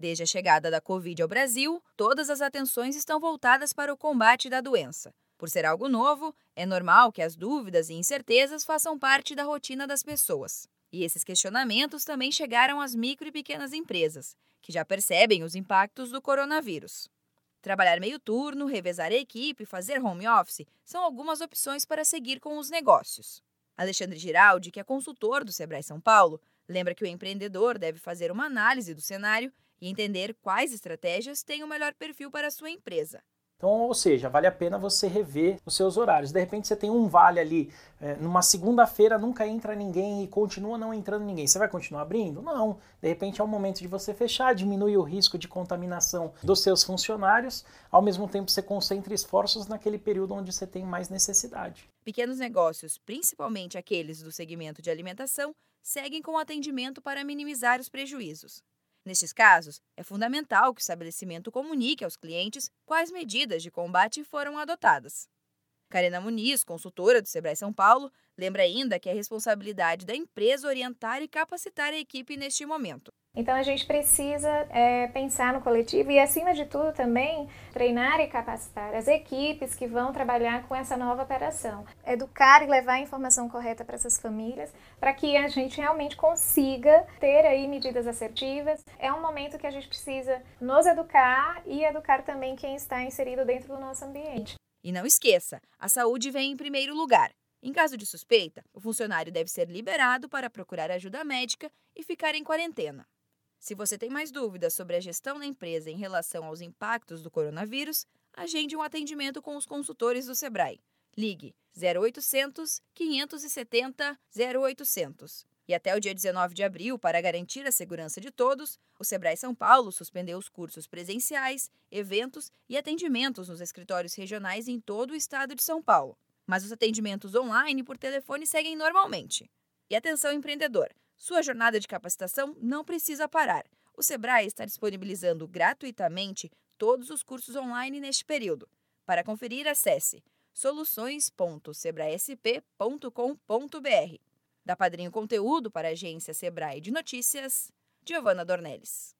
Desde a chegada da Covid ao Brasil, todas as atenções estão voltadas para o combate da doença. Por ser algo novo, é normal que as dúvidas e incertezas façam parte da rotina das pessoas. E esses questionamentos também chegaram às micro e pequenas empresas, que já percebem os impactos do coronavírus. Trabalhar meio turno, revezar a equipe, fazer home office são algumas opções para seguir com os negócios. Alexandre Giraldi, que é consultor do Sebrae São Paulo, lembra que o empreendedor deve fazer uma análise do cenário e entender quais estratégias têm o melhor perfil para a sua empresa. Então, ou seja, vale a pena você rever os seus horários. De repente você tem um vale ali, é, numa segunda-feira nunca entra ninguém e continua não entrando ninguém. Você vai continuar abrindo? Não. De repente é o momento de você fechar, diminuir o risco de contaminação dos seus funcionários, ao mesmo tempo você concentra esforços naquele período onde você tem mais necessidade. Pequenos negócios, principalmente aqueles do segmento de alimentação, seguem com atendimento para minimizar os prejuízos. Nestes casos, é fundamental que o estabelecimento comunique aos clientes quais medidas de combate foram adotadas. Karina Muniz, consultora do Sebrae São Paulo, lembra ainda que é responsabilidade da empresa orientar e capacitar a equipe neste momento. Então a gente precisa é, pensar no coletivo e, acima de tudo, também treinar e capacitar as equipes que vão trabalhar com essa nova operação. Educar e levar a informação correta para essas famílias, para que a gente realmente consiga ter aí medidas assertivas. É um momento que a gente precisa nos educar e educar também quem está inserido dentro do nosso ambiente. E não esqueça, a saúde vem em primeiro lugar. Em caso de suspeita, o funcionário deve ser liberado para procurar ajuda médica e ficar em quarentena. Se você tem mais dúvidas sobre a gestão da empresa em relação aos impactos do coronavírus, agende um atendimento com os consultores do Sebrae. Ligue 0800 570 0800. E até o dia 19 de abril, para garantir a segurança de todos, o Sebrae São Paulo suspendeu os cursos presenciais, eventos e atendimentos nos escritórios regionais em todo o estado de São Paulo. Mas os atendimentos online por telefone seguem normalmente. E atenção empreendedor, sua jornada de capacitação não precisa parar. O Sebrae está disponibilizando gratuitamente todos os cursos online neste período. Para conferir, acesse soluções.sebraesp.com.br. Da Padrinho Conteúdo para a agência Sebrae de Notícias, Giovana Dornelles.